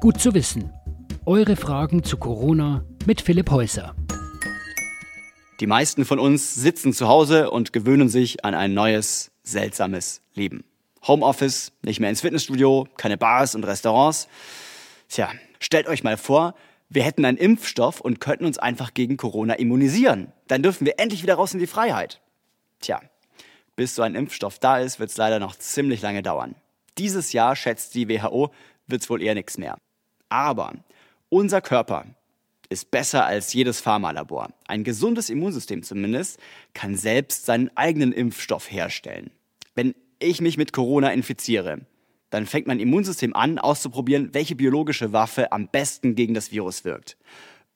Gut zu wissen. Eure Fragen zu Corona mit Philipp Häuser. Die meisten von uns sitzen zu Hause und gewöhnen sich an ein neues, seltsames Leben. Homeoffice, nicht mehr ins Fitnessstudio, keine Bars und Restaurants. Tja, stellt euch mal vor, wir hätten einen Impfstoff und könnten uns einfach gegen Corona immunisieren. Dann dürfen wir endlich wieder raus in die Freiheit. Tja, bis so ein Impfstoff da ist, wird es leider noch ziemlich lange dauern. Dieses Jahr, schätzt die WHO, wird es wohl eher nichts mehr. Aber unser Körper ist besser als jedes Pharmalabor. Ein gesundes Immunsystem zumindest kann selbst seinen eigenen Impfstoff herstellen. Wenn ich mich mit Corona infiziere, dann fängt mein Immunsystem an, auszuprobieren, welche biologische Waffe am besten gegen das Virus wirkt.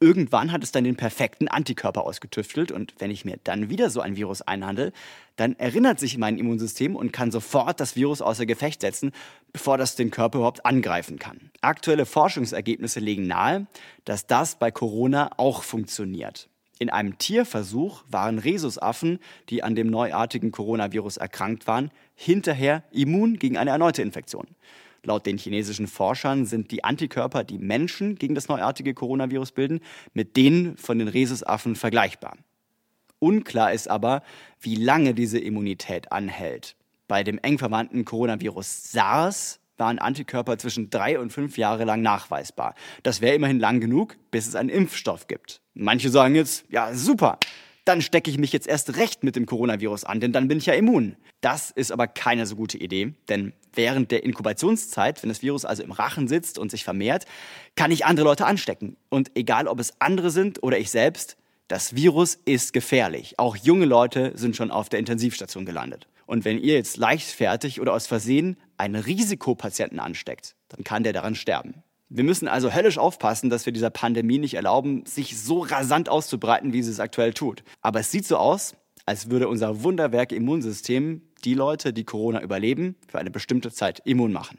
Irgendwann hat es dann den perfekten Antikörper ausgetüftelt und wenn ich mir dann wieder so ein Virus einhandle, dann erinnert sich mein Immunsystem und kann sofort das Virus außer Gefecht setzen, bevor das den Körper überhaupt angreifen kann. Aktuelle Forschungsergebnisse legen nahe, dass das bei Corona auch funktioniert. In einem Tierversuch waren Rhesusaffen, die an dem neuartigen Coronavirus erkrankt waren, hinterher immun gegen eine erneute Infektion. Laut den chinesischen Forschern sind die Antikörper, die Menschen gegen das neuartige Coronavirus bilden, mit denen von den Rhesusaffen vergleichbar. Unklar ist aber, wie lange diese Immunität anhält. Bei dem eng verwandten Coronavirus SARS waren Antikörper zwischen drei und fünf Jahre lang nachweisbar. Das wäre immerhin lang genug, bis es einen Impfstoff gibt. Manche sagen jetzt, ja super, dann stecke ich mich jetzt erst recht mit dem Coronavirus an, denn dann bin ich ja immun. Das ist aber keine so gute Idee, denn während der Inkubationszeit, wenn das Virus also im Rachen sitzt und sich vermehrt, kann ich andere Leute anstecken. Und egal, ob es andere sind oder ich selbst, das Virus ist gefährlich. Auch junge Leute sind schon auf der Intensivstation gelandet. Und wenn ihr jetzt leichtfertig oder aus Versehen einen Risikopatienten ansteckt, dann kann der daran sterben. Wir müssen also höllisch aufpassen, dass wir dieser Pandemie nicht erlauben, sich so rasant auszubreiten, wie sie es aktuell tut. Aber es sieht so aus, als würde unser Wunderwerk Immunsystem die Leute, die Corona überleben, für eine bestimmte Zeit immun machen.